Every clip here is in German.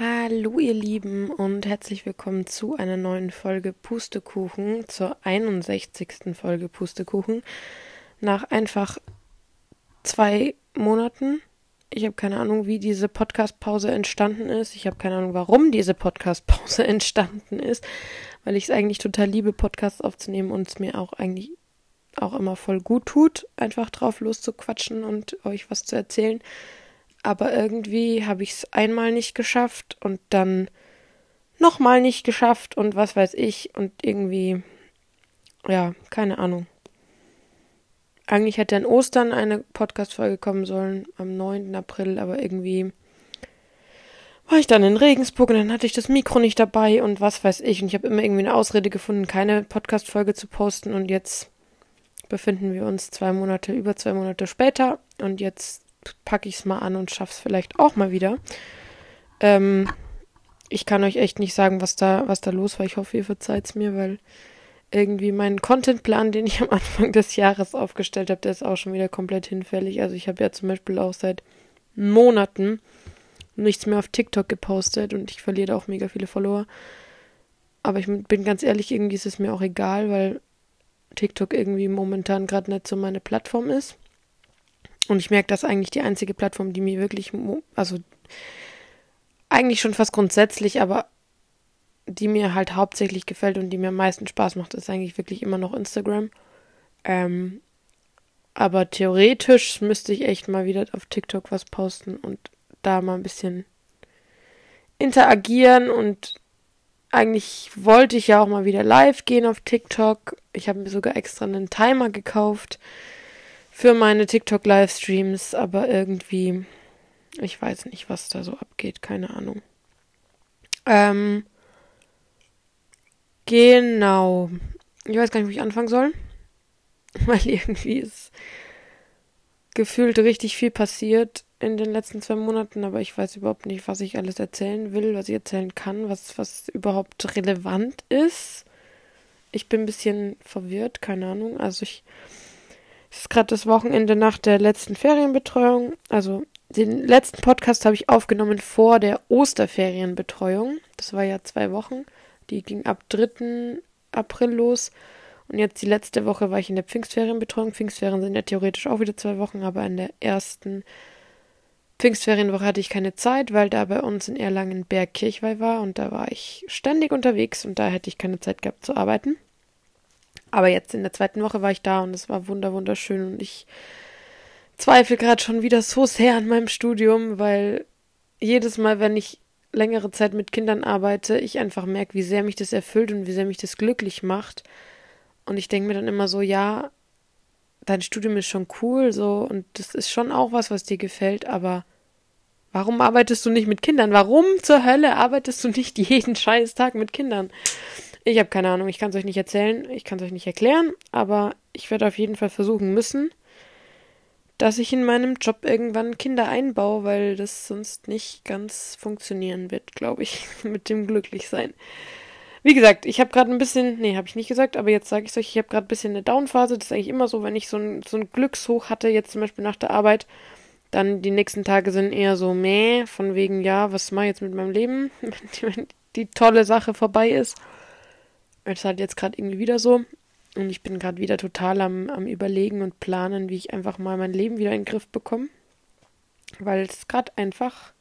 Hallo ihr Lieben und herzlich willkommen zu einer neuen Folge Pustekuchen, zur 61. Folge Pustekuchen. Nach einfach zwei Monaten. Ich habe keine Ahnung, wie diese Podcast-Pause entstanden ist. Ich habe keine Ahnung, warum diese Podcast-Pause entstanden ist, weil ich es eigentlich total liebe, Podcasts aufzunehmen und es mir auch eigentlich auch immer voll gut tut, einfach drauf loszuquatschen und euch was zu erzählen aber irgendwie habe ich es einmal nicht geschafft und dann nochmal nicht geschafft und was weiß ich und irgendwie, ja, keine Ahnung. Eigentlich hätte an Ostern eine Podcast-Folge kommen sollen, am 9. April, aber irgendwie war ich dann in Regensburg und dann hatte ich das Mikro nicht dabei und was weiß ich. Und ich habe immer irgendwie eine Ausrede gefunden, keine Podcast-Folge zu posten und jetzt befinden wir uns zwei Monate, über zwei Monate später und jetzt packe ich es mal an und schaffe es vielleicht auch mal wieder. Ähm, ich kann euch echt nicht sagen, was da, was da los war. Ich hoffe, ihr verzeiht es mir, weil irgendwie mein Contentplan, den ich am Anfang des Jahres aufgestellt habe, der ist auch schon wieder komplett hinfällig. Also ich habe ja zum Beispiel auch seit Monaten nichts mehr auf TikTok gepostet und ich verliere auch mega viele Follower. Aber ich bin ganz ehrlich, irgendwie ist es mir auch egal, weil TikTok irgendwie momentan gerade nicht so meine Plattform ist. Und ich merke, dass eigentlich die einzige Plattform, die mir wirklich, also eigentlich schon fast grundsätzlich, aber die mir halt hauptsächlich gefällt und die mir am meisten Spaß macht, ist eigentlich wirklich immer noch Instagram. Ähm, aber theoretisch müsste ich echt mal wieder auf TikTok was posten und da mal ein bisschen interagieren und eigentlich wollte ich ja auch mal wieder live gehen auf TikTok. Ich habe mir sogar extra einen Timer gekauft für meine TikTok-Livestreams, aber irgendwie, ich weiß nicht, was da so abgeht, keine Ahnung. Ähm, genau. Ich weiß gar nicht, wo ich anfangen soll, weil irgendwie ist gefühlt richtig viel passiert in den letzten zwei Monaten, aber ich weiß überhaupt nicht, was ich alles erzählen will, was ich erzählen kann, was, was überhaupt relevant ist. Ich bin ein bisschen verwirrt, keine Ahnung. Also ich es ist gerade das Wochenende nach der letzten Ferienbetreuung. Also den letzten Podcast habe ich aufgenommen vor der Osterferienbetreuung. Das war ja zwei Wochen. Die ging ab 3. April los. Und jetzt die letzte Woche war ich in der Pfingstferienbetreuung. Pfingstferien sind ja theoretisch auch wieder zwei Wochen, aber in der ersten Pfingstferienwoche hatte ich keine Zeit, weil da bei uns in Erlangen Bergkirchweih war und da war ich ständig unterwegs und da hätte ich keine Zeit gehabt zu arbeiten. Aber jetzt in der zweiten Woche war ich da und es war wunder wunderschön und ich zweifle gerade schon wieder so sehr an meinem Studium, weil jedes Mal, wenn ich längere Zeit mit Kindern arbeite, ich einfach merke, wie sehr mich das erfüllt und wie sehr mich das glücklich macht. Und ich denke mir dann immer so, ja, dein Studium ist schon cool, so, und das ist schon auch was, was dir gefällt, aber warum arbeitest du nicht mit Kindern? Warum zur Hölle arbeitest du nicht jeden scheiß Tag mit Kindern? Ich habe keine Ahnung, ich kann es euch nicht erzählen, ich kann es euch nicht erklären, aber ich werde auf jeden Fall versuchen müssen, dass ich in meinem Job irgendwann Kinder einbaue, weil das sonst nicht ganz funktionieren wird, glaube ich, mit dem Glücklichsein. Wie gesagt, ich habe gerade ein bisschen, nee, habe ich nicht gesagt, aber jetzt sage ich es euch, ich habe gerade ein bisschen eine Downphase. Das ist eigentlich immer so, wenn ich so ein, so ein Glückshoch hatte, jetzt zum Beispiel nach der Arbeit, dann die nächsten Tage sind eher so meh, von wegen, ja, was mache ich jetzt mit meinem Leben, wenn die tolle Sache vorbei ist. Es ist halt jetzt gerade irgendwie wieder so. Und ich bin gerade wieder total am, am Überlegen und planen, wie ich einfach mal mein Leben wieder in den Griff bekomme. Weil es gerade einfach,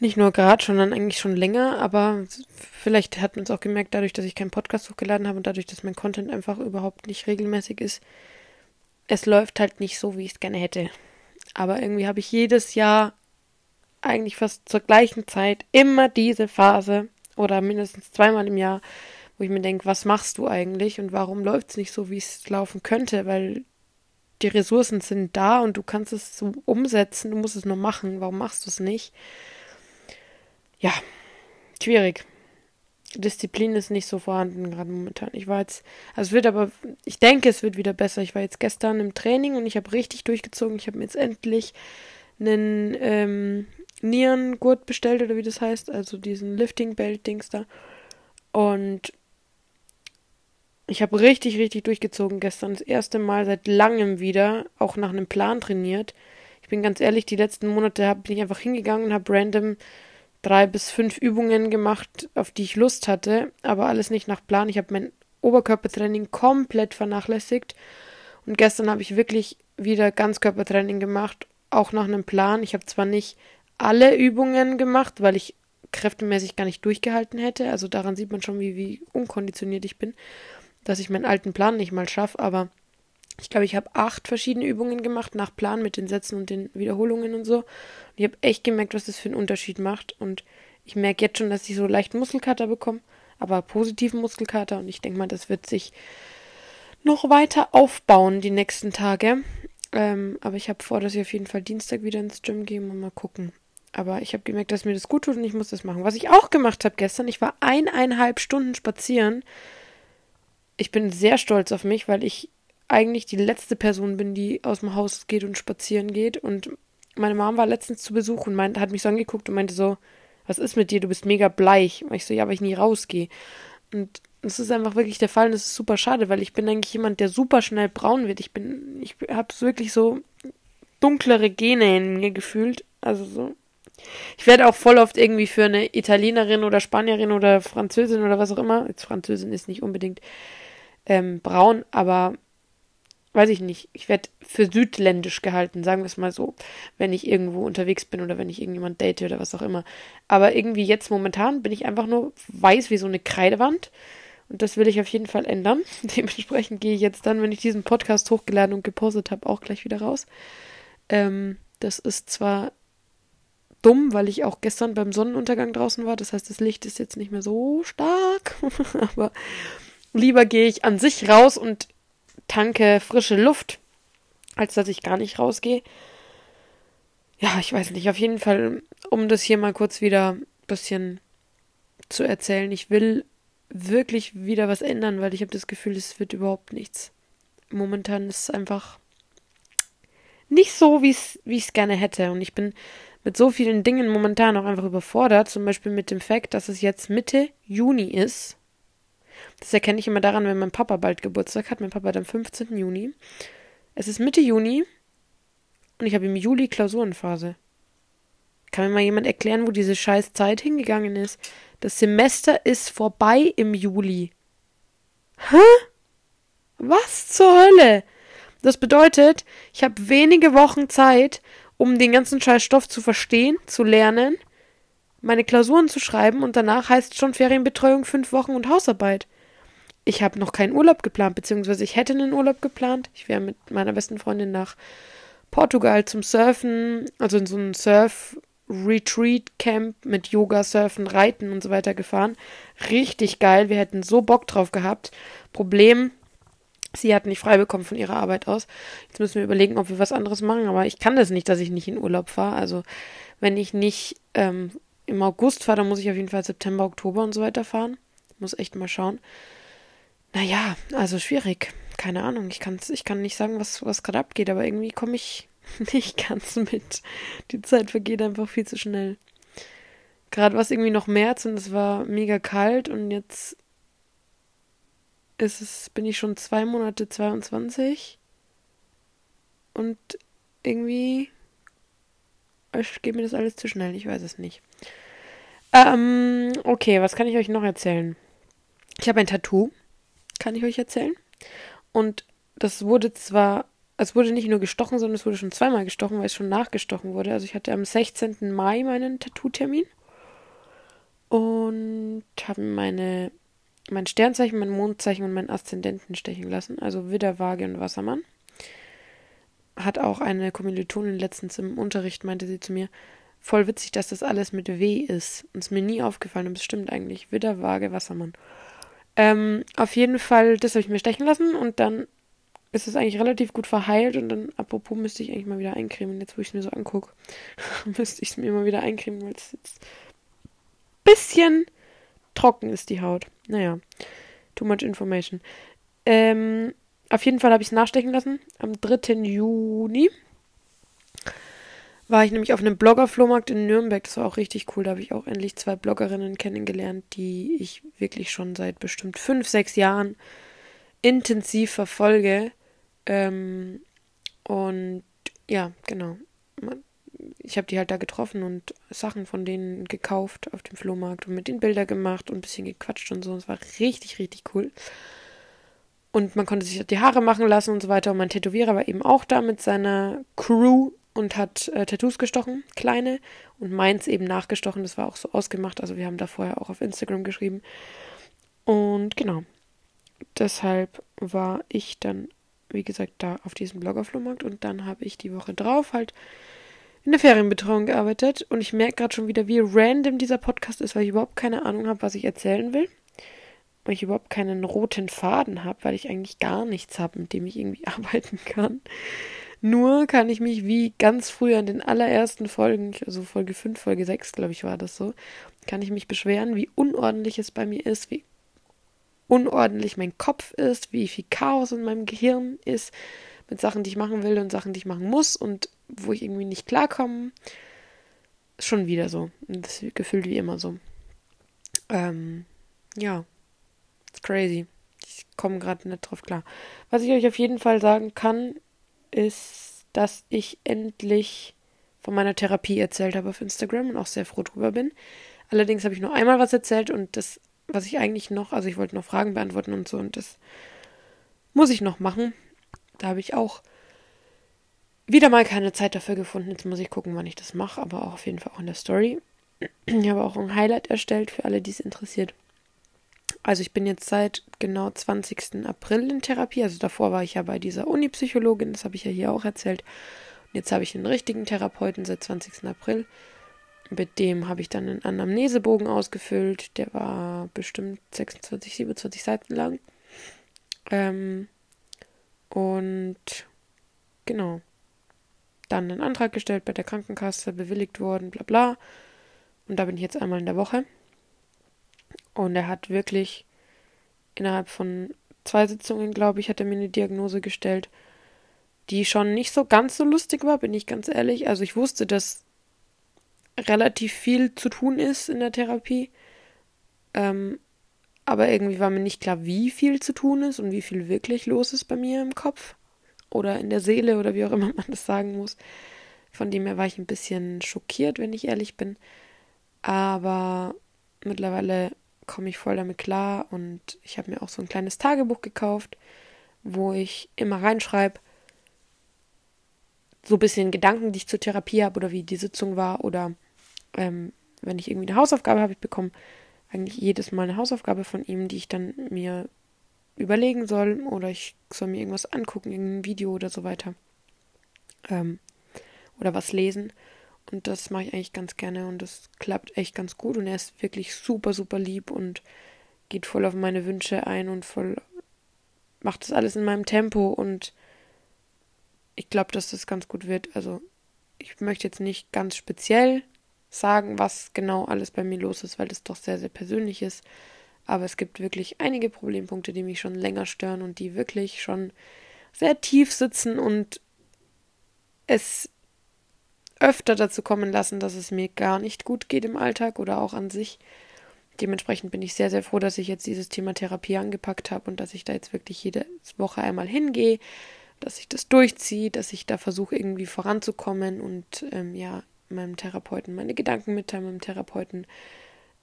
nicht nur gerade, sondern eigentlich schon länger, aber vielleicht hat man es auch gemerkt, dadurch, dass ich keinen Podcast hochgeladen habe und dadurch, dass mein Content einfach überhaupt nicht regelmäßig ist. Es läuft halt nicht so, wie ich es gerne hätte. Aber irgendwie habe ich jedes Jahr eigentlich fast zur gleichen Zeit immer diese Phase, oder mindestens zweimal im Jahr, wo ich mir denke, was machst du eigentlich und warum läuft es nicht so, wie es laufen könnte, weil die Ressourcen sind da und du kannst es so umsetzen, du musst es nur machen, warum machst du es nicht? Ja, schwierig. Disziplin ist nicht so vorhanden gerade momentan. Ich war jetzt, also es wird aber, ich denke, es wird wieder besser. Ich war jetzt gestern im Training und ich habe richtig durchgezogen. Ich habe mir jetzt endlich einen ähm, Nierengurt bestellt oder wie das heißt, also diesen Lifting Belt Dings da. Und ich habe richtig, richtig durchgezogen gestern. Das erste Mal seit langem wieder, auch nach einem Plan trainiert. Ich bin ganz ehrlich, die letzten Monate bin ich einfach hingegangen und habe random drei bis fünf Übungen gemacht, auf die ich Lust hatte, aber alles nicht nach Plan. Ich habe mein Oberkörpertraining komplett vernachlässigt und gestern habe ich wirklich wieder Ganzkörpertraining gemacht, auch nach einem Plan. Ich habe zwar nicht alle Übungen gemacht, weil ich kräftemäßig gar nicht durchgehalten hätte. Also daran sieht man schon, wie, wie unkonditioniert ich bin, dass ich meinen alten Plan nicht mal schaffe. Aber ich glaube, ich habe acht verschiedene Übungen gemacht nach Plan mit den Sätzen und den Wiederholungen und so. Und ich habe echt gemerkt, was das für einen Unterschied macht. Und ich merke jetzt schon, dass ich so leicht Muskelkater bekomme, aber positiven Muskelkater. Und ich denke mal, das wird sich noch weiter aufbauen die nächsten Tage. Ähm, aber ich habe vor, dass ich auf jeden Fall Dienstag wieder ins Gym gehe und mal gucken. Aber ich habe gemerkt, dass mir das gut tut und ich muss das machen. Was ich auch gemacht habe gestern, ich war eineinhalb Stunden spazieren. Ich bin sehr stolz auf mich, weil ich eigentlich die letzte Person bin, die aus dem Haus geht und spazieren geht. Und meine Mom war letztens zu Besuch und meint, hat mich so angeguckt und meinte so, was ist mit dir? Du bist mega bleich. Und ich so, ja, weil ich nie rausgehe. Und das ist einfach wirklich der Fall und das ist super schade, weil ich bin eigentlich jemand, der super schnell braun wird. Ich bin, ich habe wirklich so dunklere Gene in mir gefühlt. Also so. Ich werde auch voll oft irgendwie für eine Italienerin oder Spanierin oder Französin oder was auch immer. Jetzt Französin ist nicht unbedingt ähm, braun, aber weiß ich nicht, ich werde für südländisch gehalten, sagen wir es mal so, wenn ich irgendwo unterwegs bin oder wenn ich irgendjemand date oder was auch immer. Aber irgendwie jetzt momentan bin ich einfach nur weiß wie so eine Kreidewand. Und das will ich auf jeden Fall ändern. Dementsprechend gehe ich jetzt dann, wenn ich diesen Podcast hochgeladen und gepostet habe, auch gleich wieder raus. Ähm, das ist zwar dumm, weil ich auch gestern beim Sonnenuntergang draußen war. Das heißt, das Licht ist jetzt nicht mehr so stark. Aber lieber gehe ich an sich raus und tanke frische Luft, als dass ich gar nicht rausgehe. Ja, ich weiß nicht. Auf jeden Fall, um das hier mal kurz wieder ein bisschen zu erzählen. Ich will wirklich wieder was ändern, weil ich habe das Gefühl, es wird überhaupt nichts. Momentan ist es einfach nicht so, wie ich es gerne hätte. Und ich bin mit so vielen Dingen momentan auch einfach überfordert. Zum Beispiel mit dem Fakt, dass es jetzt Mitte Juni ist das erkenne ich immer daran, wenn mein Papa bald Geburtstag hat. Mein Papa hat am 15. Juni. Es ist Mitte Juni und ich habe im Juli Klausurenphase. Kann mir mal jemand erklären, wo diese scheiß Zeit hingegangen ist? Das Semester ist vorbei im Juli. Hä? Was zur Hölle? Das bedeutet, ich habe wenige Wochen Zeit, um den ganzen scheiß Stoff zu verstehen, zu lernen, meine Klausuren zu schreiben und danach heißt schon Ferienbetreuung fünf Wochen und Hausarbeit ich habe noch keinen Urlaub geplant, beziehungsweise ich hätte einen Urlaub geplant. Ich wäre mit meiner besten Freundin nach Portugal zum Surfen, also in so ein Surf-Retreat-Camp mit Yoga, Surfen, Reiten und so weiter gefahren. Richtig geil. Wir hätten so Bock drauf gehabt. Problem, sie hat nicht frei bekommen von ihrer Arbeit aus. Jetzt müssen wir überlegen, ob wir was anderes machen, aber ich kann das nicht, dass ich nicht in Urlaub fahre. Also wenn ich nicht ähm, im August fahre, dann muss ich auf jeden Fall September, Oktober und so weiter fahren. Muss echt mal schauen. Naja, also schwierig. Keine Ahnung. Ich, kann's, ich kann nicht sagen, was, was gerade abgeht, aber irgendwie komme ich nicht ganz mit. Die Zeit vergeht einfach viel zu schnell. Gerade war es irgendwie noch März und es war mega kalt und jetzt ist es, bin ich schon zwei Monate 22 und irgendwie geht mir das alles zu schnell. Ich weiß es nicht. Ähm, okay, was kann ich euch noch erzählen? Ich habe ein Tattoo kann ich euch erzählen. Und das wurde zwar, es wurde nicht nur gestochen, sondern es wurde schon zweimal gestochen, weil es schon nachgestochen wurde. Also ich hatte am 16. Mai meinen Tattoo-Termin und habe meine mein Sternzeichen, mein Mondzeichen und meinen Aszendenten stechen lassen. Also Widder, Waage und Wassermann. Hat auch eine Kommilitonin letztens im Unterricht, meinte sie zu mir, voll witzig, dass das alles mit W ist. Und es mir nie aufgefallen, und es stimmt eigentlich. Widder, Waage, Wassermann. Ähm, auf jeden Fall, das habe ich mir stechen lassen und dann ist es eigentlich relativ gut verheilt und dann, apropos, müsste ich eigentlich mal wieder eincremen. Jetzt, wo ich es mir so angucke, müsste ich es mir mal wieder eincremen, weil es jetzt ein bisschen trocken ist, die Haut. Naja, too much information. Ähm, auf jeden Fall habe ich es nachstechen lassen am 3. Juni war ich nämlich auf einem Blogger-Flohmarkt in Nürnberg. Das war auch richtig cool. Da habe ich auch endlich zwei Bloggerinnen kennengelernt, die ich wirklich schon seit bestimmt fünf, sechs Jahren intensiv verfolge. Ähm, und ja, genau. Ich habe die halt da getroffen und Sachen von denen gekauft auf dem Flohmarkt und mit den Bilder gemacht und ein bisschen gequatscht und so. Es war richtig, richtig cool. Und man konnte sich die Haare machen lassen und so weiter. Und mein Tätowierer war eben auch da mit seiner Crew und hat äh, Tattoos gestochen, kleine, und meins eben nachgestochen. Das war auch so ausgemacht. Also wir haben da vorher auch auf Instagram geschrieben. Und genau. Deshalb war ich dann, wie gesagt, da auf diesem Bloggerflohmarkt und dann habe ich die Woche drauf halt in der Ferienbetreuung gearbeitet und ich merke gerade schon wieder, wie random dieser Podcast ist, weil ich überhaupt keine Ahnung habe, was ich erzählen will. Weil ich überhaupt keinen roten Faden habe, weil ich eigentlich gar nichts habe, mit dem ich irgendwie arbeiten kann. Nur kann ich mich wie ganz früher in den allerersten Folgen, also Folge 5, Folge 6, glaube ich, war das so, kann ich mich beschweren, wie unordentlich es bei mir ist, wie unordentlich mein Kopf ist, wie viel Chaos in meinem Gehirn ist mit Sachen, die ich machen will und Sachen, die ich machen muss und wo ich irgendwie nicht klarkomme. Schon wieder so. Das ist gefühlt wie immer so. Ähm, ja. It's crazy. Ich komme gerade nicht drauf klar. Was ich euch auf jeden Fall sagen kann, ist, dass ich endlich von meiner Therapie erzählt habe auf Instagram und auch sehr froh drüber bin. Allerdings habe ich nur einmal was erzählt und das, was ich eigentlich noch, also ich wollte noch Fragen beantworten und so und das muss ich noch machen. Da habe ich auch wieder mal keine Zeit dafür gefunden. Jetzt muss ich gucken, wann ich das mache, aber auch auf jeden Fall auch in der Story. Ich habe auch ein Highlight erstellt für alle, die es interessiert. Also ich bin jetzt seit genau 20. April in Therapie. Also davor war ich ja bei dieser Uni-Psychologin, das habe ich ja hier auch erzählt. Und jetzt habe ich einen richtigen Therapeuten seit 20. April. Mit dem habe ich dann einen Anamnesebogen ausgefüllt. Der war bestimmt 26, 27 Seiten lang. Ähm, und genau. Dann einen Antrag gestellt bei der Krankenkasse, bewilligt worden, bla bla. Und da bin ich jetzt einmal in der Woche. Und er hat wirklich innerhalb von zwei Sitzungen, glaube ich, hat er mir eine Diagnose gestellt, die schon nicht so ganz so lustig war, bin ich ganz ehrlich. Also ich wusste, dass relativ viel zu tun ist in der Therapie. Ähm, aber irgendwie war mir nicht klar, wie viel zu tun ist und wie viel wirklich los ist bei mir im Kopf oder in der Seele oder wie auch immer man das sagen muss. Von dem her war ich ein bisschen schockiert, wenn ich ehrlich bin. Aber mittlerweile komme ich voll damit klar und ich habe mir auch so ein kleines Tagebuch gekauft, wo ich immer reinschreibe, so ein bisschen Gedanken, die ich zur Therapie habe oder wie die Sitzung war oder ähm, wenn ich irgendwie eine Hausaufgabe habe ich bekommen, eigentlich jedes Mal eine Hausaufgabe von ihm, die ich dann mir überlegen soll oder ich soll mir irgendwas angucken, irgendein Video oder so weiter. Ähm, oder was lesen. Und das mache ich eigentlich ganz gerne und das klappt echt ganz gut. Und er ist wirklich super, super lieb und geht voll auf meine Wünsche ein und voll macht das alles in meinem Tempo und ich glaube, dass das ganz gut wird. Also ich möchte jetzt nicht ganz speziell sagen, was genau alles bei mir los ist, weil das doch sehr, sehr persönlich ist. Aber es gibt wirklich einige Problempunkte, die mich schon länger stören und die wirklich schon sehr tief sitzen und es öfter dazu kommen lassen, dass es mir gar nicht gut geht im Alltag oder auch an sich. Dementsprechend bin ich sehr, sehr froh, dass ich jetzt dieses Thema Therapie angepackt habe und dass ich da jetzt wirklich jede Woche einmal hingehe, dass ich das durchziehe, dass ich da versuche, irgendwie voranzukommen und ähm, ja, meinem Therapeuten meine Gedanken mitteile, meinem Therapeuten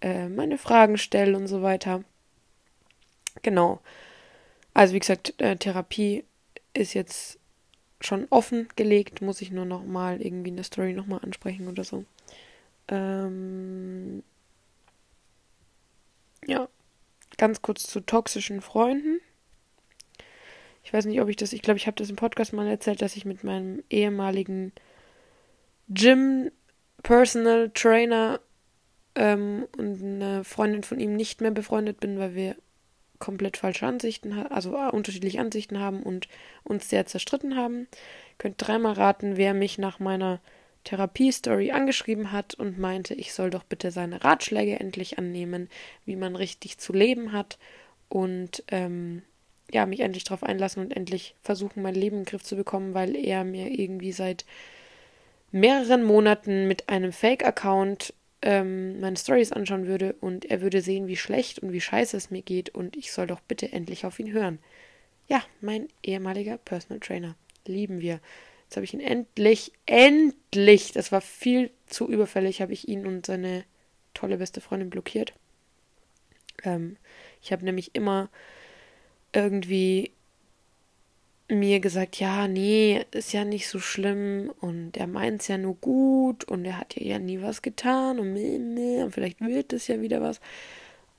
äh, meine Fragen stelle und so weiter. Genau. Also wie gesagt, äh, Therapie ist jetzt schon offen gelegt, muss ich nur noch mal irgendwie in der Story noch mal ansprechen oder so. Ähm, ja, ganz kurz zu toxischen Freunden. Ich weiß nicht, ob ich das, ich glaube, ich habe das im Podcast mal erzählt, dass ich mit meinem ehemaligen Gym Personal Trainer ähm, und eine Freundin von ihm nicht mehr befreundet bin, weil wir komplett falsche Ansichten, also äh, unterschiedliche Ansichten haben und uns sehr zerstritten haben. Könnt dreimal raten, wer mich nach meiner Therapie-Story angeschrieben hat und meinte, ich soll doch bitte seine Ratschläge endlich annehmen, wie man richtig zu leben hat und ähm, ja, mich endlich darauf einlassen und endlich versuchen, mein Leben in den Griff zu bekommen, weil er mir irgendwie seit mehreren Monaten mit einem Fake-Account ähm, meine Stories anschauen würde und er würde sehen, wie schlecht und wie scheiße es mir geht und ich soll doch bitte endlich auf ihn hören. Ja, mein ehemaliger Personal Trainer. Lieben wir. Jetzt habe ich ihn endlich, endlich, das war viel zu überfällig, habe ich ihn und seine tolle beste Freundin blockiert. Ähm, ich habe nämlich immer irgendwie mir gesagt, ja, nee, ist ja nicht so schlimm und er meint es ja nur gut und er hat ja nie was getan und, meh, meh, und vielleicht wird es ja wieder was.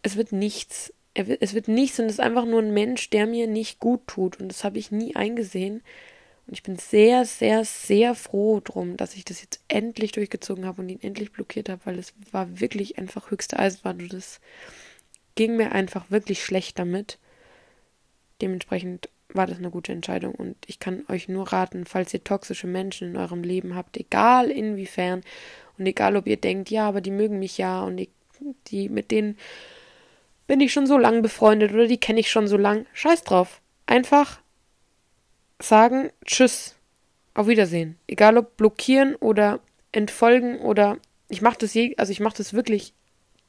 Es wird nichts. Wird, es wird nichts und es ist einfach nur ein Mensch, der mir nicht gut tut und das habe ich nie eingesehen. Und ich bin sehr, sehr, sehr froh drum, dass ich das jetzt endlich durchgezogen habe und ihn endlich blockiert habe, weil es war wirklich einfach höchste Eisenbahn und das ging mir einfach wirklich schlecht damit. Dementsprechend war das eine gute Entscheidung und ich kann euch nur raten, falls ihr toxische Menschen in eurem Leben habt, egal inwiefern und egal ob ihr denkt, ja, aber die mögen mich ja und die, die mit denen bin ich schon so lang befreundet oder die kenne ich schon so lang, scheiß drauf. Einfach sagen Tschüss, auf Wiedersehen. Egal ob blockieren oder entfolgen oder ich mache das je, also ich mache das wirklich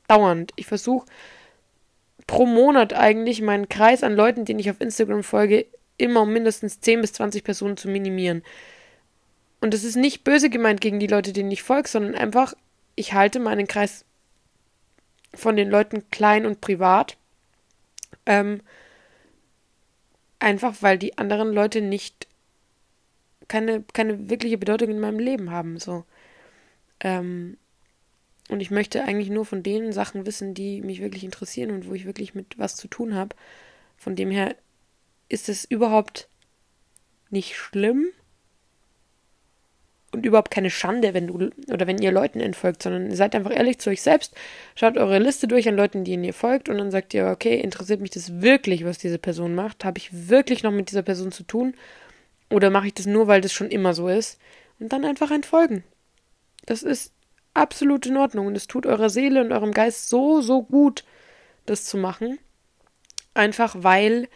dauernd. Ich versuche pro Monat eigentlich meinen Kreis an Leuten, denen ich auf Instagram folge, immer um mindestens 10 bis 20 Personen zu minimieren. Und das ist nicht böse gemeint gegen die Leute, denen ich folge, sondern einfach, ich halte meinen Kreis von den Leuten klein und privat. Ähm, einfach weil die anderen Leute nicht keine, keine wirkliche Bedeutung in meinem Leben haben. So. Ähm, und ich möchte eigentlich nur von den Sachen wissen, die mich wirklich interessieren und wo ich wirklich mit was zu tun habe. Von dem her ist es überhaupt nicht schlimm und überhaupt keine Schande, wenn du oder wenn ihr Leuten entfolgt, sondern seid einfach ehrlich zu euch selbst, schaut eure Liste durch an Leuten, denen ihr folgt und dann sagt ihr, okay, interessiert mich das wirklich, was diese Person macht? Habe ich wirklich noch mit dieser Person zu tun? Oder mache ich das nur, weil das schon immer so ist? Und dann einfach entfolgen. Das ist absolut in Ordnung und es tut eurer Seele und eurem Geist so, so gut, das zu machen. Einfach weil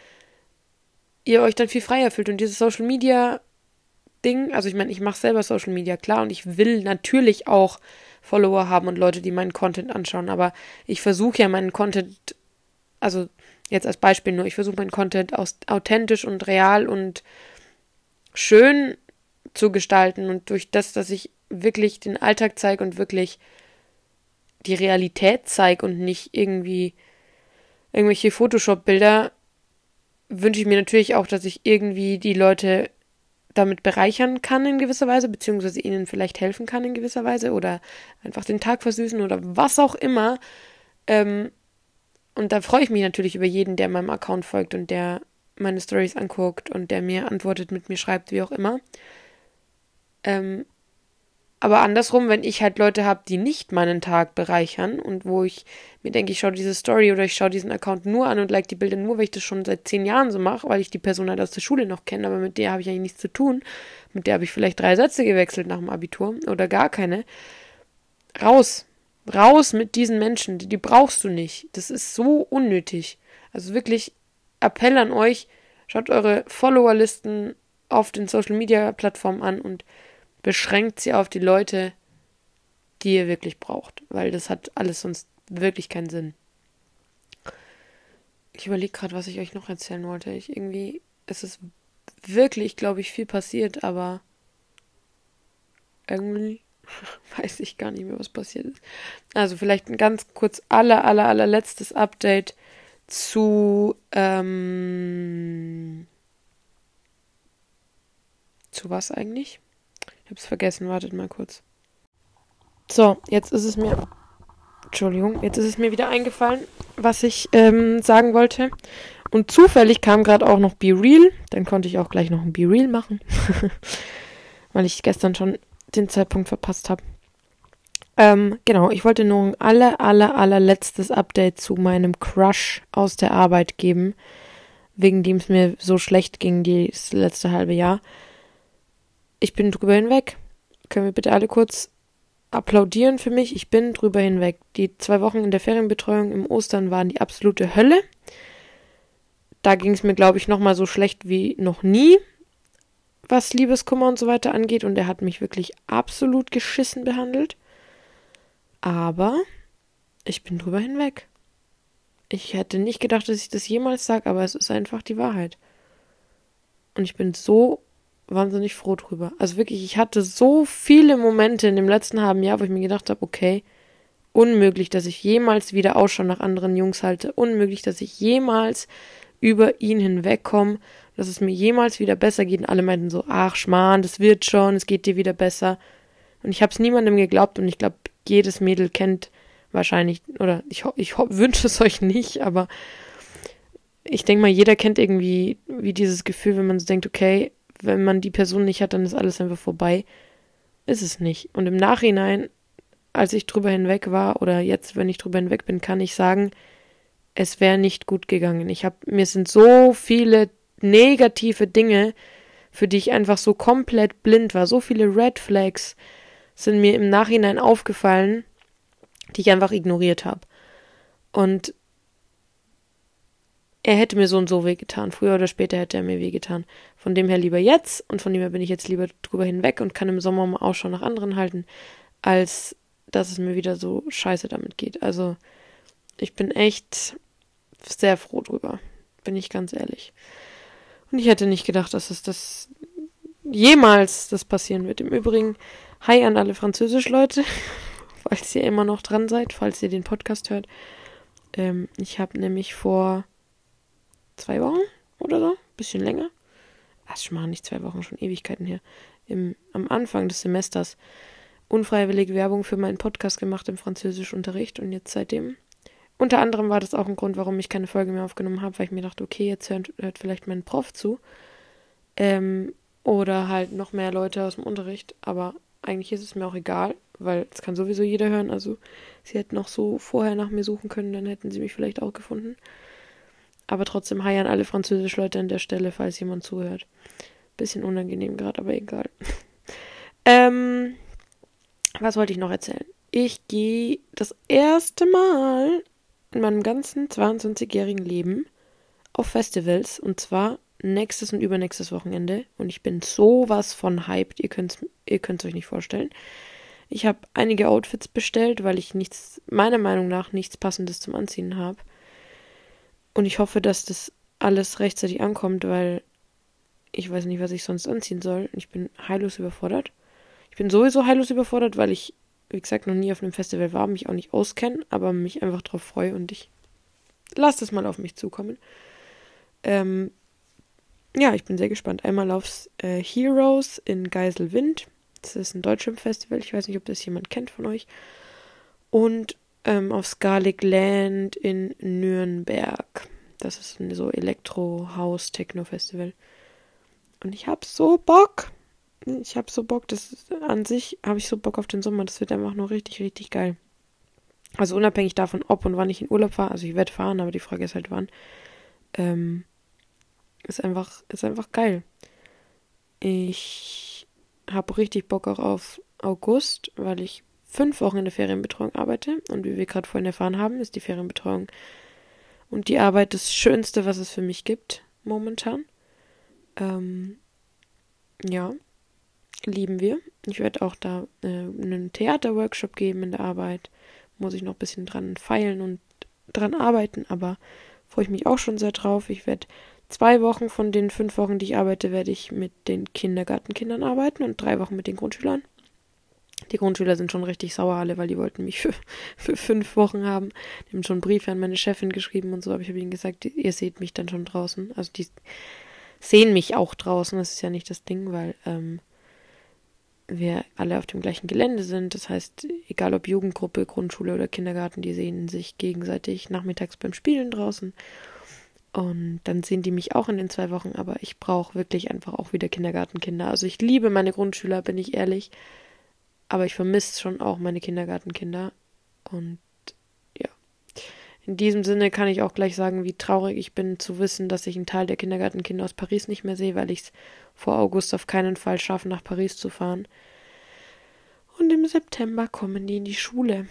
ihr euch dann viel freier fühlt. Und dieses Social Media Ding, also ich meine, ich mache selber Social Media, klar, und ich will natürlich auch Follower haben und Leute, die meinen Content anschauen, aber ich versuche ja meinen Content, also jetzt als Beispiel nur, ich versuche meinen Content aus, authentisch und real und schön zu gestalten. Und durch das, dass ich wirklich den Alltag zeige und wirklich die Realität zeige und nicht irgendwie irgendwelche Photoshop-Bilder, wünsche ich mir natürlich auch, dass ich irgendwie die Leute damit bereichern kann in gewisser Weise, beziehungsweise ihnen vielleicht helfen kann in gewisser Weise oder einfach den Tag versüßen oder was auch immer. Ähm, und da freue ich mich natürlich über jeden, der meinem Account folgt und der meine Stories anguckt und der mir antwortet, mit mir schreibt, wie auch immer. Ähm, aber andersrum, wenn ich halt Leute habe, die nicht meinen Tag bereichern und wo ich mir denke, ich schaue diese Story oder ich schaue diesen Account nur an und like die Bilder nur, weil ich das schon seit zehn Jahren so mache, weil ich die Person halt aus der Schule noch kenne, aber mit der habe ich eigentlich nichts zu tun. Mit der habe ich vielleicht drei Sätze gewechselt nach dem Abitur oder gar keine. Raus. Raus mit diesen Menschen. Die, die brauchst du nicht. Das ist so unnötig. Also wirklich Appell an euch, schaut eure Followerlisten auf den Social Media Plattformen an und beschränkt sie auf die Leute, die ihr wirklich braucht, weil das hat alles sonst wirklich keinen Sinn. Ich überlege gerade, was ich euch noch erzählen wollte. Ich irgendwie, es ist wirklich, glaube ich, viel passiert, aber irgendwie weiß ich gar nicht mehr, was passiert ist. Also vielleicht ein ganz kurz aller, aller, allerletztes Update zu ähm, zu was eigentlich? Hab's vergessen, wartet mal kurz. So, jetzt ist es mir. Entschuldigung, jetzt ist es mir wieder eingefallen, was ich ähm, sagen wollte. Und zufällig kam gerade auch noch Be Real. Dann konnte ich auch gleich noch ein Be Real machen. Weil ich gestern schon den Zeitpunkt verpasst habe. Ähm, genau, ich wollte nur ein aller, aller, allerletztes Update zu meinem Crush aus der Arbeit geben. Wegen dem es mir so schlecht ging das letzte halbe Jahr ich bin drüber hinweg. Können wir bitte alle kurz applaudieren für mich? Ich bin drüber hinweg. Die zwei Wochen in der Ferienbetreuung im Ostern waren die absolute Hölle. Da ging es mir, glaube ich, nochmal so schlecht wie noch nie, was Liebeskummer und so weiter angeht. Und er hat mich wirklich absolut geschissen behandelt. Aber ich bin drüber hinweg. Ich hätte nicht gedacht, dass ich das jemals sage, aber es ist einfach die Wahrheit. Und ich bin so wahnsinnig froh drüber. Also wirklich, ich hatte so viele Momente in dem letzten halben Jahr, wo ich mir gedacht habe, okay, unmöglich, dass ich jemals wieder Ausschau nach anderen Jungs halte. Unmöglich, dass ich jemals über ihn hinwegkomme, dass es mir jemals wieder besser geht. Und alle meinten so, ach Schmarrn, das wird schon, es geht dir wieder besser. Und ich habe es niemandem geglaubt und ich glaube, jedes Mädel kennt wahrscheinlich, oder ich, ich wünsche es euch nicht, aber ich denke mal, jeder kennt irgendwie wie dieses Gefühl, wenn man so denkt, okay, wenn man die Person nicht hat, dann ist alles einfach vorbei. Ist es nicht. Und im Nachhinein, als ich drüber hinweg war, oder jetzt, wenn ich drüber hinweg bin, kann ich sagen, es wäre nicht gut gegangen. Ich habe, mir sind so viele negative Dinge, für die ich einfach so komplett blind war, so viele Red Flags sind mir im Nachhinein aufgefallen, die ich einfach ignoriert habe. Und er hätte mir so und so wehgetan. Früher oder später hätte er mir wehgetan. Von dem her lieber jetzt und von dem her bin ich jetzt lieber drüber hinweg und kann im Sommer mal Ausschau nach anderen halten, als dass es mir wieder so scheiße damit geht. Also ich bin echt sehr froh drüber, bin ich ganz ehrlich. Und ich hätte nicht gedacht, dass es das jemals das passieren wird. Im Übrigen, hi an alle Französisch-Leute, falls ihr immer noch dran seid, falls ihr den Podcast hört. Ähm, ich habe nämlich vor zwei Wochen oder so, bisschen länger. Ach, schon mal nicht zwei Wochen, schon Ewigkeiten her. Im, am Anfang des Semesters unfreiwillige Werbung für meinen Podcast gemacht im Französischunterricht und jetzt seitdem. Unter anderem war das auch ein Grund, warum ich keine Folge mehr aufgenommen habe, weil ich mir dachte, okay, jetzt hört, hört vielleicht mein Prof zu. Ähm, oder halt noch mehr Leute aus dem Unterricht. Aber eigentlich ist es mir auch egal, weil es kann sowieso jeder hören. Also sie hätten auch so vorher nach mir suchen können, dann hätten sie mich vielleicht auch gefunden. Aber trotzdem hi an alle Französisch-Leute an der Stelle, falls jemand zuhört. Bisschen unangenehm gerade, aber egal. ähm, was wollte ich noch erzählen? Ich gehe das erste Mal in meinem ganzen 22-jährigen Leben auf Festivals und zwar nächstes und übernächstes Wochenende und ich bin sowas von hyped, ihr könnt es ihr könnt's euch nicht vorstellen. Ich habe einige Outfits bestellt, weil ich nichts, meiner Meinung nach, nichts Passendes zum Anziehen habe. Und ich hoffe, dass das alles rechtzeitig ankommt, weil ich weiß nicht, was ich sonst anziehen soll. Ich bin heillos überfordert. Ich bin sowieso heillos überfordert, weil ich, wie gesagt, noch nie auf einem Festival war, mich auch nicht auskenne, aber mich einfach darauf freue und ich lasse das mal auf mich zukommen. Ähm, ja, ich bin sehr gespannt. Einmal aufs äh, Heroes in Geiselwind. Das ist ein deutsches Festival. Ich weiß nicht, ob das jemand kennt von euch. Und ähm, auf Scarlet Land in Nürnberg. Das ist ein so Elektro-House-Techno-Festival. Und ich hab so Bock. Ich hab so Bock. Das ist, an sich habe ich so Bock auf den Sommer. Das wird einfach nur richtig, richtig geil. Also unabhängig davon, ob und wann ich in Urlaub fahre. Also ich werde fahren, aber die Frage ist halt wann. Ähm, ist einfach, ist einfach geil. Ich habe richtig Bock auch auf August, weil ich fünf Wochen in der Ferienbetreuung arbeite. Und wie wir gerade vorhin erfahren haben, ist die Ferienbetreuung und die Arbeit das Schönste, was es für mich gibt, momentan. Ähm, ja, lieben wir. Ich werde auch da äh, einen Theaterworkshop geben in der Arbeit. Muss ich noch ein bisschen dran feilen und dran arbeiten, aber freue ich mich auch schon sehr drauf. Ich werde zwei Wochen von den fünf Wochen, die ich arbeite, werde ich mit den Kindergartenkindern arbeiten und drei Wochen mit den Grundschülern. Die Grundschüler sind schon richtig sauer alle, weil die wollten mich für, für fünf Wochen haben. Die haben schon Briefe an meine Chefin geschrieben und so, aber ich habe ihnen gesagt, ihr seht mich dann schon draußen. Also die sehen mich auch draußen, das ist ja nicht das Ding, weil ähm, wir alle auf dem gleichen Gelände sind. Das heißt, egal ob Jugendgruppe, Grundschule oder Kindergarten, die sehen sich gegenseitig nachmittags beim Spielen draußen. Und dann sehen die mich auch in den zwei Wochen, aber ich brauche wirklich einfach auch wieder Kindergartenkinder. Also ich liebe meine Grundschüler, bin ich ehrlich. Aber ich vermisse schon auch meine Kindergartenkinder. Und ja. In diesem Sinne kann ich auch gleich sagen, wie traurig ich bin zu wissen, dass ich einen Teil der Kindergartenkinder aus Paris nicht mehr sehe, weil ich es vor August auf keinen Fall schaffe, nach Paris zu fahren. Und im September kommen die in die Schule.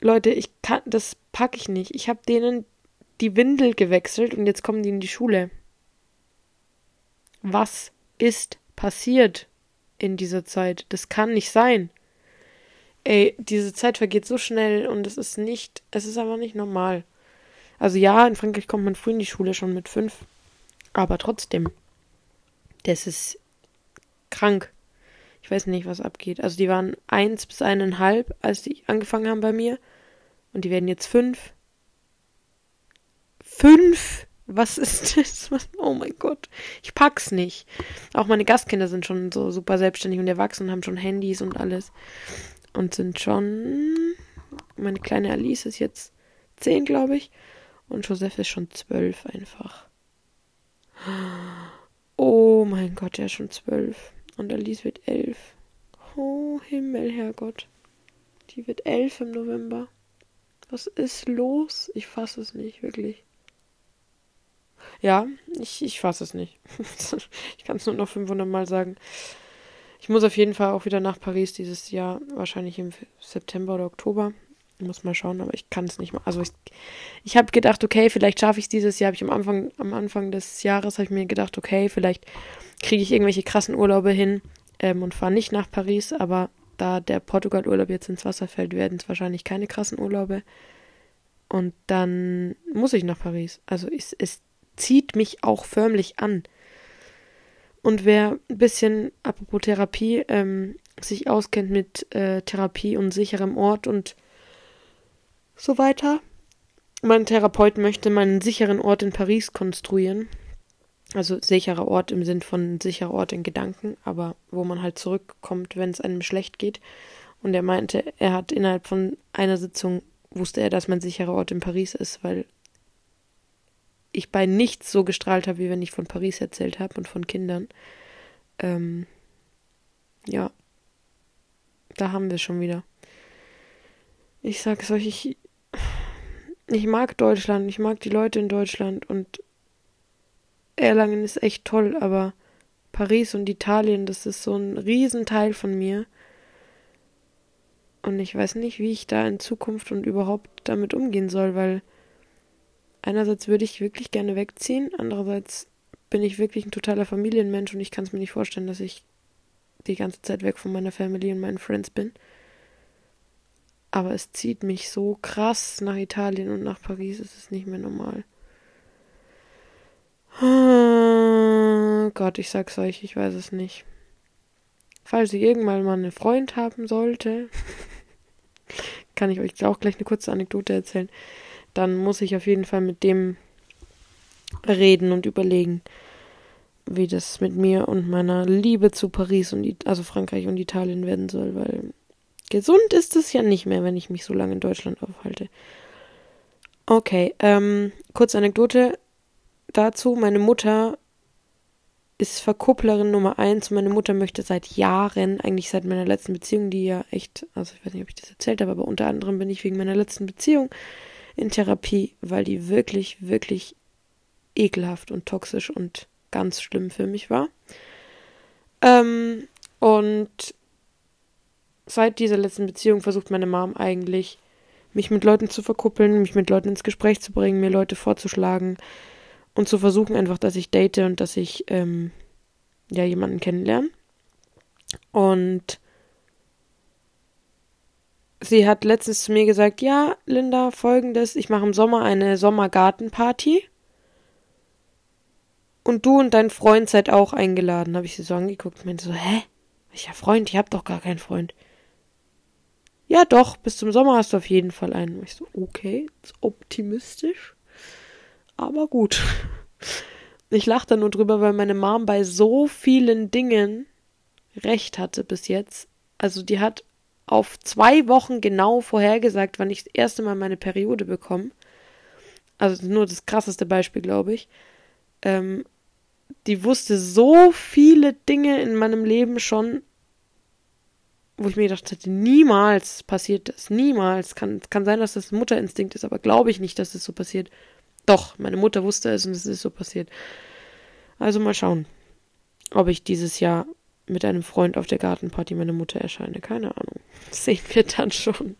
Leute, ich kann, das packe ich nicht. Ich habe denen die Windel gewechselt und jetzt kommen die in die Schule. Was ist passiert? In dieser Zeit. Das kann nicht sein. Ey, diese Zeit vergeht so schnell und es ist nicht, es ist einfach nicht normal. Also ja, in Frankreich kommt man früh in die Schule schon mit fünf. Aber trotzdem. Das ist krank. Ich weiß nicht, was abgeht. Also die waren eins bis eineinhalb, als die angefangen haben bei mir. Und die werden jetzt fünf. Fünf? Was ist das? Oh mein Gott. Ich pack's nicht. Auch meine Gastkinder sind schon so super selbstständig und erwachsen und haben schon Handys und alles. Und sind schon. Meine kleine Alice ist jetzt zehn, glaube ich. Und Joseph ist schon zwölf einfach. Oh mein Gott, er ist schon zwölf. Und Alice wird elf. Oh Himmel, Herrgott. Die wird elf im November. Was ist los? Ich fasse es nicht, wirklich. Ja, ich, ich fasse es nicht. ich kann es nur noch 500 Mal sagen. Ich muss auf jeden Fall auch wieder nach Paris dieses Jahr, wahrscheinlich im September oder Oktober. Ich muss mal schauen, aber ich kann es nicht mal. Also ich, ich habe gedacht, okay, vielleicht schaffe ich es dieses Jahr. Hab ich am Anfang, am Anfang des Jahres habe ich mir gedacht, okay, vielleicht kriege ich irgendwelche krassen Urlaube hin ähm, und fahre nicht nach Paris. Aber da der Portugal-Urlaub jetzt ins Wasser fällt, werden es wahrscheinlich keine krassen Urlaube. Und dann muss ich nach Paris. Also es, es zieht mich auch förmlich an. Und wer ein bisschen, apropos Therapie, ähm, sich auskennt mit äh, Therapie und sicherem Ort und so weiter. Mein Therapeut möchte meinen sicheren Ort in Paris konstruieren. Also sicherer Ort im Sinn von sicherer Ort in Gedanken, aber wo man halt zurückkommt, wenn es einem schlecht geht. Und er meinte, er hat innerhalb von einer Sitzung wusste er, dass mein sicherer Ort in Paris ist, weil ich bei nichts so gestrahlt habe, wie wenn ich von Paris erzählt habe und von Kindern. Ähm, ja, da haben wir schon wieder. Ich sag's euch, ich, ich mag Deutschland, ich mag die Leute in Deutschland und Erlangen ist echt toll, aber Paris und Italien, das ist so ein Riesenteil von mir. Und ich weiß nicht, wie ich da in Zukunft und überhaupt damit umgehen soll, weil einerseits würde ich wirklich gerne wegziehen, andererseits bin ich wirklich ein totaler Familienmensch und ich kann es mir nicht vorstellen, dass ich die ganze Zeit weg von meiner Family und meinen Friends bin. Aber es zieht mich so krass nach Italien und nach Paris, es ist nicht mehr normal. Oh Gott, ich sag's euch, ich weiß es nicht. Falls ich irgendwann mal einen Freund haben sollte, kann ich euch auch gleich eine kurze Anekdote erzählen dann muss ich auf jeden Fall mit dem reden und überlegen, wie das mit mir und meiner Liebe zu Paris und also Frankreich und Italien werden soll, weil gesund ist es ja nicht mehr, wenn ich mich so lange in Deutschland aufhalte. Okay, ähm, kurze Anekdote dazu. Meine Mutter ist Verkupplerin Nummer eins. Meine Mutter möchte seit Jahren, eigentlich seit meiner letzten Beziehung, die ja echt, also ich weiß nicht, ob ich das erzählt habe, aber unter anderem bin ich wegen meiner letzten Beziehung in Therapie, weil die wirklich, wirklich ekelhaft und toxisch und ganz schlimm für mich war. Ähm, und seit dieser letzten Beziehung versucht meine Mom eigentlich, mich mit Leuten zu verkuppeln, mich mit Leuten ins Gespräch zu bringen, mir Leute vorzuschlagen und zu versuchen einfach, dass ich date und dass ich ähm, ja jemanden kennenlerne. Und sie hat letztens zu mir gesagt, ja, Linda, folgendes, ich mache im Sommer eine Sommergartenparty. Und du und dein Freund seid auch eingeladen, habe ich sie so angeguckt und meinte so, hä? Welcher Freund? Ich hab doch gar keinen Freund. Ja, doch, bis zum Sommer hast du auf jeden Fall einen. Ich so, okay, ist optimistisch. Aber gut. Ich lache da nur drüber, weil meine Mom bei so vielen Dingen recht hatte bis jetzt. Also die hat auf zwei Wochen genau vorhergesagt, wann ich das erste Mal meine Periode bekomme. Also nur das krasseste Beispiel, glaube ich. Ähm, die wusste so viele Dinge in meinem Leben schon, wo ich mir gedacht hätte, niemals passiert das. Niemals. Kann, kann sein, dass das Mutterinstinkt ist, aber glaube ich nicht, dass das so passiert. Doch, meine Mutter wusste es und es ist so passiert. Also mal schauen, ob ich dieses Jahr mit einem Freund auf der Gartenparty meiner Mutter erscheine. Keine Ahnung. Das sehen wir dann schon.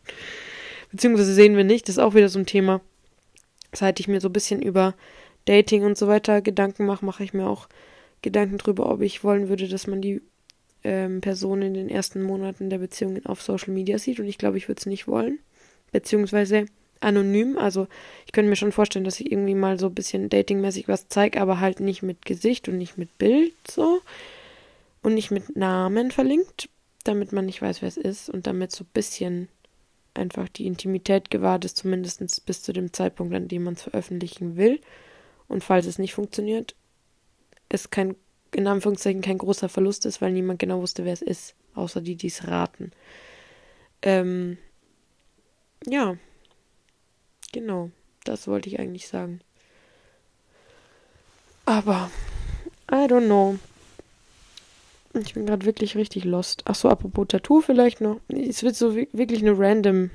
Beziehungsweise sehen wir nicht. Das ist auch wieder so ein Thema. Seit ich mir so ein bisschen über Dating und so weiter Gedanken mache, mache ich mir auch Gedanken drüber, ob ich wollen würde, dass man die ähm, Person in den ersten Monaten der Beziehung auf Social Media sieht. Und ich glaube, ich würde es nicht wollen. Beziehungsweise anonym. Also ich könnte mir schon vorstellen, dass ich irgendwie mal so ein bisschen datingmäßig was zeige, aber halt nicht mit Gesicht und nicht mit Bild so. Und nicht mit Namen verlinkt, damit man nicht weiß, wer es ist und damit so ein bisschen einfach die Intimität gewahrt ist, zumindest bis zu dem Zeitpunkt, an dem man es veröffentlichen will. Und falls es nicht funktioniert, es kein, in Anführungszeichen kein großer Verlust ist, weil niemand genau wusste, wer es ist, außer die, die es raten. Ähm, ja, genau, das wollte ich eigentlich sagen. Aber, I don't know. Ich bin gerade wirklich richtig lost. Ach so, apropos Tattoo vielleicht noch. Es wird so wirklich eine random,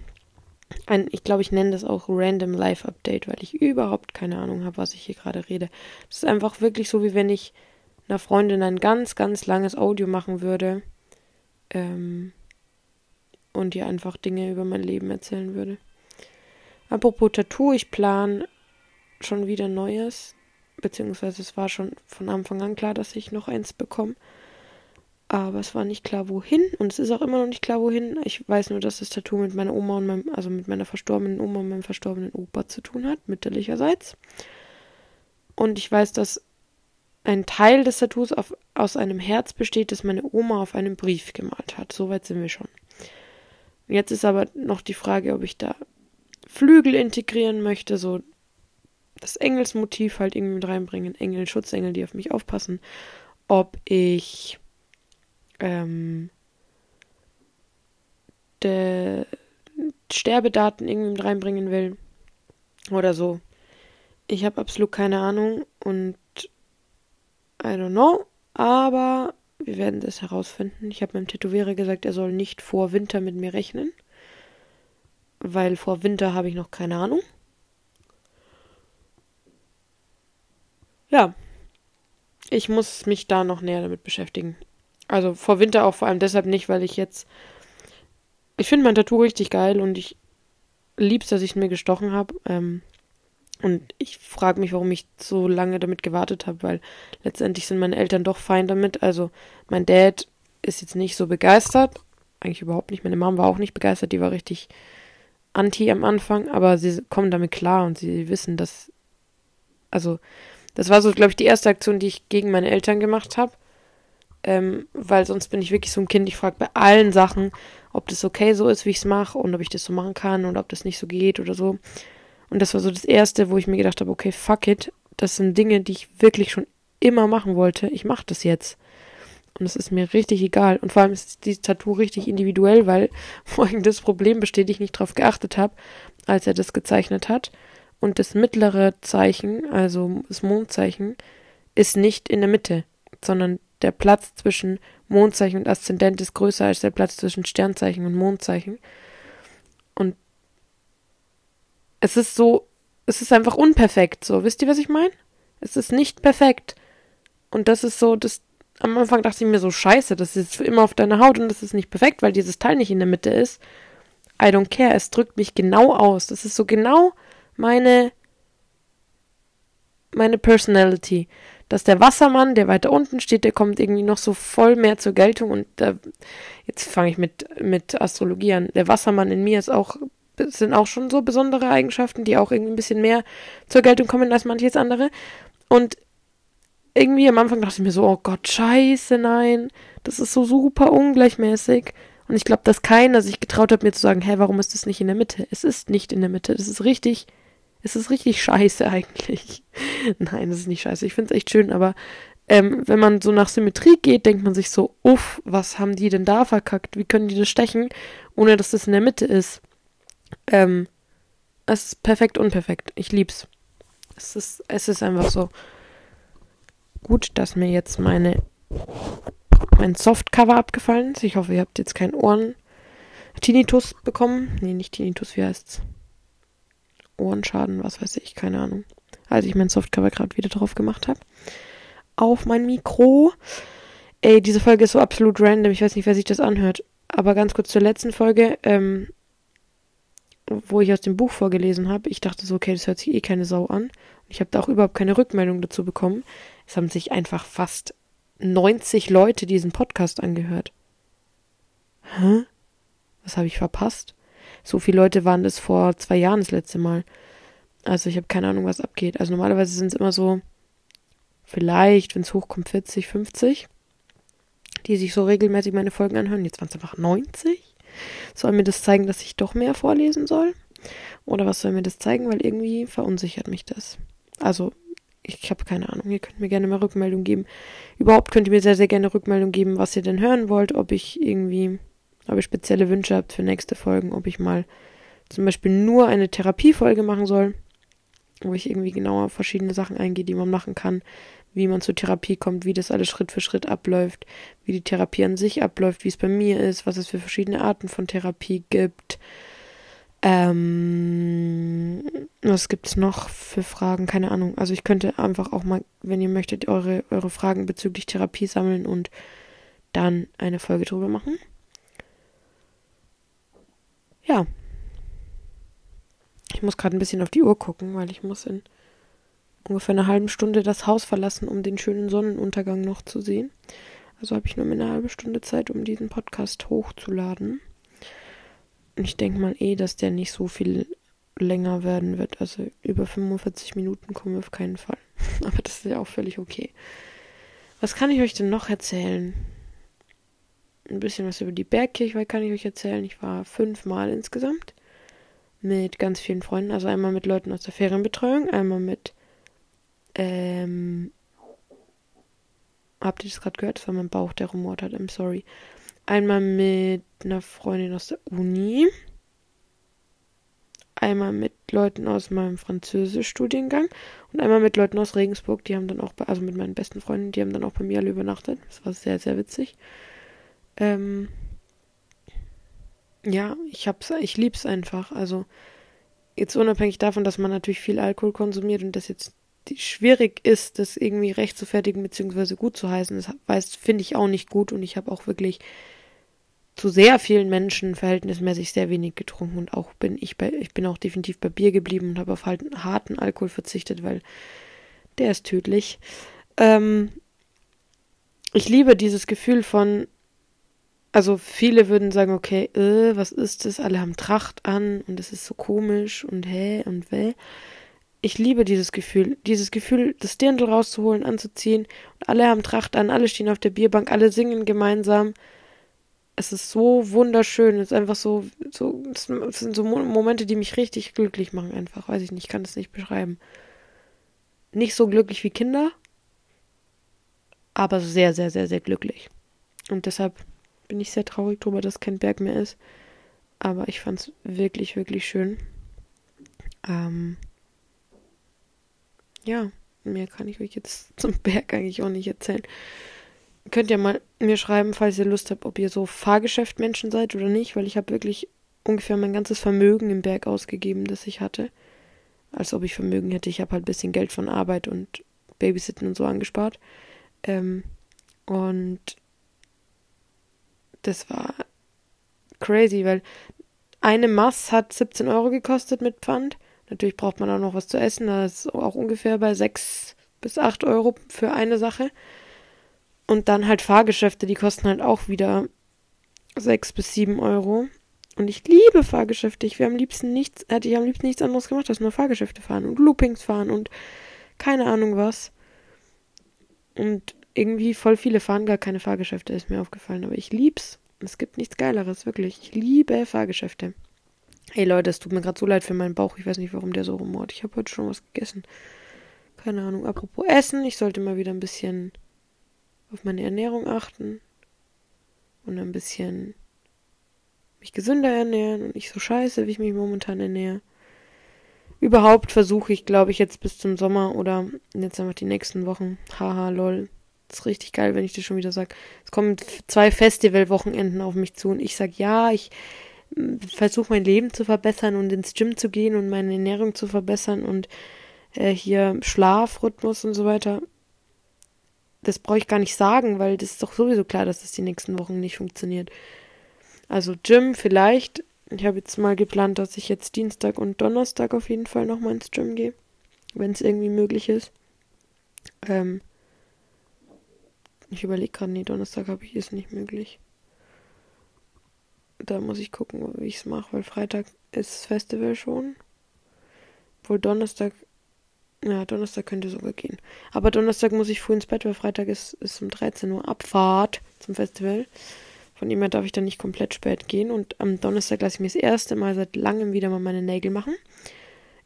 ein, ich glaube, ich nenne das auch random Live Update, weil ich überhaupt keine Ahnung habe, was ich hier gerade rede. Es ist einfach wirklich so, wie wenn ich einer Freundin ein ganz, ganz langes Audio machen würde. Ähm, und ihr einfach Dinge über mein Leben erzählen würde. Apropos Tattoo, ich plane schon wieder Neues. Beziehungsweise es war schon von Anfang an klar, dass ich noch eins bekomme. Aber es war nicht klar, wohin. Und es ist auch immer noch nicht klar, wohin. Ich weiß nur, dass das Tattoo mit meiner Oma und meinem, also mit meiner verstorbenen Oma und meinem verstorbenen Opa zu tun hat, mütterlicherseits. Und ich weiß, dass ein Teil des Tattoos auf, aus einem Herz besteht, das meine Oma auf einem Brief gemalt hat. Soweit sind wir schon. Jetzt ist aber noch die Frage, ob ich da Flügel integrieren möchte, so das Engelsmotiv halt irgendwie mit reinbringen, Engel, Schutzengel, die auf mich aufpassen. Ob ich ähm, der Sterbedaten irgendwie mit reinbringen will oder so. Ich habe absolut keine Ahnung und I don't know, aber wir werden das herausfinden. Ich habe meinem Tätowierer gesagt, er soll nicht vor Winter mit mir rechnen, weil vor Winter habe ich noch keine Ahnung. Ja, ich muss mich da noch näher damit beschäftigen. Also vor Winter auch vor allem deshalb nicht, weil ich jetzt. Ich finde mein Tattoo richtig geil und ich lieb's, dass ich es mir gestochen habe. Ähm, und ich frage mich, warum ich so lange damit gewartet habe, weil letztendlich sind meine Eltern doch fein damit. Also mein Dad ist jetzt nicht so begeistert. Eigentlich überhaupt nicht. Meine Mom war auch nicht begeistert. Die war richtig anti am Anfang. Aber sie kommen damit klar und sie wissen, dass. Also, das war so, glaube ich, die erste Aktion, die ich gegen meine Eltern gemacht habe. Ähm, weil sonst bin ich wirklich so ein Kind, ich frage bei allen Sachen, ob das okay so ist, wie ich es mache und ob ich das so machen kann und ob das nicht so geht oder so. Und das war so das Erste, wo ich mir gedacht habe, okay, fuck it, das sind Dinge, die ich wirklich schon immer machen wollte. Ich mache das jetzt. Und es ist mir richtig egal. Und vor allem ist dieses Tattoo richtig individuell, weil folgendes Problem besteht, ich nicht drauf geachtet habe, als er das gezeichnet hat. Und das mittlere Zeichen, also das Mondzeichen, ist nicht in der Mitte, sondern der Platz zwischen Mondzeichen und Aszendent ist größer als der Platz zwischen Sternzeichen und Mondzeichen. Und es ist so, es ist einfach unperfekt, so. Wisst ihr, was ich meine? Es ist nicht perfekt. Und das ist so, das, am Anfang dachte ich mir so, scheiße, das ist immer auf deiner Haut und das ist nicht perfekt, weil dieses Teil nicht in der Mitte ist. I don't care, es drückt mich genau aus. Das ist so genau meine, meine Personality dass der Wassermann, der weiter unten steht, der kommt irgendwie noch so voll mehr zur Geltung und da, jetzt fange ich mit, mit Astrologie an. Der Wassermann in mir ist auch, sind auch schon so besondere Eigenschaften, die auch irgendwie ein bisschen mehr zur Geltung kommen als manches andere. Und irgendwie am Anfang dachte ich mir so, oh Gott, scheiße, nein, das ist so super ungleichmäßig. Und ich glaube, dass keiner sich getraut hat, mir zu sagen, hä, warum ist das nicht in der Mitte? Es ist nicht in der Mitte. Das ist richtig es ist richtig scheiße eigentlich. Nein, es ist nicht scheiße. Ich finde es echt schön, aber ähm, wenn man so nach Symmetrie geht, denkt man sich so, uff, was haben die denn da verkackt? Wie können die das stechen, ohne dass das in der Mitte ist? Ähm, es ist perfekt unperfekt. Ich lieb's. Es ist, es ist einfach so. Gut, dass mir jetzt meine mein Softcover abgefallen ist. Ich hoffe, ihr habt jetzt keinen Ohren Tinnitus bekommen. Nee, nicht Tinnitus, wie heißt's? Ohrenschaden, was weiß ich, keine Ahnung. Als ich mein Softcover gerade wieder drauf gemacht habe. Auf mein Mikro. Ey, diese Folge ist so absolut random. Ich weiß nicht, wer sich das anhört. Aber ganz kurz zur letzten Folge, ähm, wo ich aus dem Buch vorgelesen habe. Ich dachte so, okay, das hört sich eh keine Sau an. Ich habe da auch überhaupt keine Rückmeldung dazu bekommen. Es haben sich einfach fast 90 Leute diesen Podcast angehört. Hä? Was habe ich verpasst? so viele Leute waren das vor zwei Jahren das letzte Mal. Also ich habe keine Ahnung, was abgeht. Also normalerweise sind es immer so, vielleicht, wenn es hochkommt, 40, 50, die sich so regelmäßig meine Folgen anhören. Jetzt waren es einfach 90. Soll mir das zeigen, dass ich doch mehr vorlesen soll? Oder was soll mir das zeigen? Weil irgendwie verunsichert mich das. Also, ich habe keine Ahnung. Ihr könnt mir gerne mal Rückmeldung geben. Überhaupt könnt ihr mir sehr, sehr gerne Rückmeldung geben, was ihr denn hören wollt. Ob ich irgendwie, ob ihr spezielle Wünsche habt für nächste Folgen. Ob ich mal zum Beispiel nur eine Therapiefolge machen soll. Wo ich irgendwie genauer verschiedene Sachen eingehe, die man machen kann. Wie man zur Therapie kommt, wie das alles Schritt für Schritt abläuft. Wie die Therapie an sich abläuft, wie es bei mir ist, was es für verschiedene Arten von Therapie gibt ähm, was gibt's noch für Fragen? Keine Ahnung. Also ich könnte einfach auch mal, wenn ihr möchtet, eure, eure Fragen bezüglich Therapie sammeln und dann eine Folge drüber machen. Ja. Ich muss gerade ein bisschen auf die Uhr gucken, weil ich muss in ungefähr einer halben Stunde das Haus verlassen, um den schönen Sonnenuntergang noch zu sehen. Also habe ich nur eine halbe Stunde Zeit, um diesen Podcast hochzuladen ich denke mal eh, dass der nicht so viel länger werden wird. Also über 45 Minuten kommen wir auf keinen Fall. Aber das ist ja auch völlig okay. Was kann ich euch denn noch erzählen? Ein bisschen was über die Bergkirche kann ich euch erzählen. Ich war fünfmal insgesamt mit ganz vielen Freunden. Also einmal mit Leuten aus der Ferienbetreuung, einmal mit ähm, Habt ihr das gerade gehört? Das war mein Bauch, der rumort hat. I'm sorry. Einmal mit einer Freundin aus der Uni. Einmal mit Leuten aus meinem Französisch-Studiengang und einmal mit Leuten aus Regensburg, die haben dann auch, bei, also mit meinen besten Freunden, die haben dann auch bei mir alle übernachtet. Das war sehr, sehr witzig. Ähm, ja, ich hab's, ich lieb's einfach. Also, jetzt unabhängig davon, dass man natürlich viel Alkohol konsumiert und das jetzt schwierig ist, das irgendwie recht zu fertigen bzw. gut zu heißen, das weiß, finde ich auch nicht gut und ich habe auch wirklich zu sehr vielen Menschen verhältnismäßig sehr wenig getrunken und auch bin ich bei, ich bin auch definitiv bei Bier geblieben und habe auf halt harten Alkohol verzichtet, weil der ist tödlich. Ähm, ich liebe dieses Gefühl von, also viele würden sagen, okay, äh, was ist das? Alle haben Tracht an und es ist so komisch und hä und weh. Ich liebe dieses Gefühl, dieses Gefühl, das Dirndl rauszuholen, anzuziehen und alle haben Tracht an, alle stehen auf der Bierbank, alle singen gemeinsam es ist so wunderschön. Es ist einfach so, so, es sind so Momente, die mich richtig glücklich machen, einfach. Weiß ich nicht, ich kann das nicht beschreiben. Nicht so glücklich wie Kinder, aber sehr, sehr, sehr, sehr glücklich. Und deshalb bin ich sehr traurig darüber, dass kein Berg mehr ist. Aber ich fand es wirklich, wirklich schön. Ähm, ja, mehr kann ich euch jetzt zum Berg eigentlich auch nicht erzählen könnt ihr mal mir schreiben, falls ihr Lust habt, ob ihr so Fahrgeschäftmenschen seid oder nicht, weil ich habe wirklich ungefähr mein ganzes Vermögen im Berg ausgegeben, das ich hatte. Als ob ich Vermögen hätte. Ich habe halt ein bisschen Geld von Arbeit und Babysitten und so angespart. Ähm, und das war crazy, weil eine Mass hat 17 Euro gekostet mit Pfand. Natürlich braucht man auch noch was zu essen. Das ist auch ungefähr bei 6 bis 8 Euro für eine Sache. Und dann halt Fahrgeschäfte, die kosten halt auch wieder sechs bis sieben Euro. Und ich liebe Fahrgeschäfte. Ich wäre am liebsten nichts, hätte ich am liebsten nichts anderes gemacht, als nur Fahrgeschäfte fahren und Loopings fahren und keine Ahnung was. Und irgendwie voll viele fahren gar keine Fahrgeschäfte, ist mir aufgefallen. Aber ich lieb's. Es gibt nichts Geileres, wirklich. Ich liebe Fahrgeschäfte. Hey Leute, es tut mir gerade so leid für meinen Bauch. Ich weiß nicht, warum der so rumort. Ich habe heute schon was gegessen. Keine Ahnung. Apropos Essen, ich sollte mal wieder ein bisschen auf meine Ernährung achten und ein bisschen mich gesünder ernähren und nicht so scheiße, wie ich mich momentan ernähre. Überhaupt versuche ich, glaube ich, jetzt bis zum Sommer oder jetzt einfach die nächsten Wochen. Haha, lol. Das ist richtig geil, wenn ich das schon wieder sage. Es kommen zwei Festivalwochenenden auf mich zu und ich sage, ja, ich versuche mein Leben zu verbessern und ins Gym zu gehen und meine Ernährung zu verbessern und äh, hier Schlafrhythmus und so weiter das brauche ich gar nicht sagen, weil das ist doch sowieso klar, dass es die nächsten Wochen nicht funktioniert. Also Gym vielleicht. Ich habe jetzt mal geplant, dass ich jetzt Dienstag und Donnerstag auf jeden Fall nochmal ins Gym gehe, wenn es irgendwie möglich ist. Ähm, ich überlege gerade, nee, Donnerstag habe ich ist nicht möglich. Da muss ich gucken, wie ich es mache, weil Freitag ist Festival schon. Wohl Donnerstag. Ja, Donnerstag könnte sogar gehen. Aber Donnerstag muss ich früh ins Bett, weil Freitag ist, ist um 13 Uhr Abfahrt zum Festival. Von dem her darf ich dann nicht komplett spät gehen. Und am Donnerstag lasse ich mir das erste Mal seit langem wieder mal meine Nägel machen.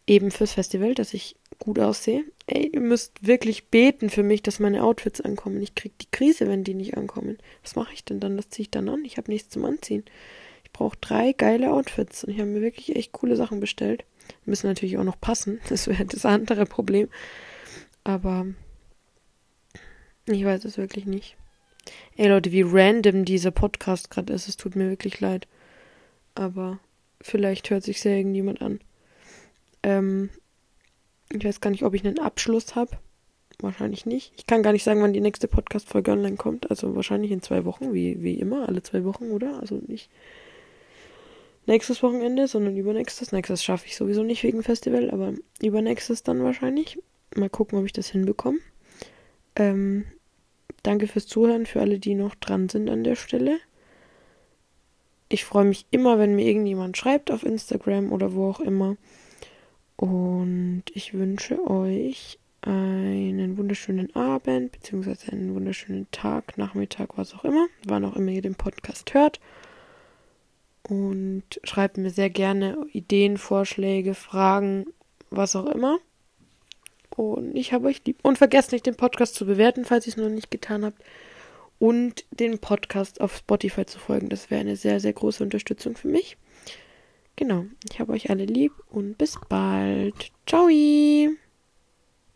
Eben fürs Festival, dass ich gut aussehe. Ey, ihr müsst wirklich beten für mich, dass meine Outfits ankommen. Ich krieg die Krise, wenn die nicht ankommen. Was mache ich denn dann? Das ziehe ich dann an. Ich habe nichts zum Anziehen. Ich brauche drei geile Outfits. Und ich habe mir wirklich echt coole Sachen bestellt. Müssen natürlich auch noch passen. Das wäre das andere Problem. Aber ich weiß es wirklich nicht. Ey Leute, wie random dieser Podcast gerade ist. Es tut mir wirklich leid. Aber vielleicht hört sich sehr irgendjemand an. Ähm, ich weiß gar nicht, ob ich einen Abschluss habe. Wahrscheinlich nicht. Ich kann gar nicht sagen, wann die nächste Podcast-Folge online kommt. Also wahrscheinlich in zwei Wochen, wie, wie immer, alle zwei Wochen, oder? Also nicht nächstes Wochenende, sondern übernächstes. Nächstes schaffe ich sowieso nicht wegen Festival, aber übernächstes dann wahrscheinlich. Mal gucken, ob ich das hinbekomme. Ähm, danke fürs Zuhören, für alle, die noch dran sind an der Stelle. Ich freue mich immer, wenn mir irgendjemand schreibt auf Instagram oder wo auch immer. Und ich wünsche euch einen wunderschönen Abend, beziehungsweise einen wunderschönen Tag, Nachmittag, was auch immer, wann auch immer ihr den Podcast hört. Und schreibt mir sehr gerne Ideen, Vorschläge, Fragen, was auch immer. Und ich habe euch lieb. Und vergesst nicht, den Podcast zu bewerten, falls ihr es noch nicht getan habt. Und den Podcast auf Spotify zu folgen. Das wäre eine sehr, sehr große Unterstützung für mich. Genau, ich habe euch alle lieb und bis bald. Ciao!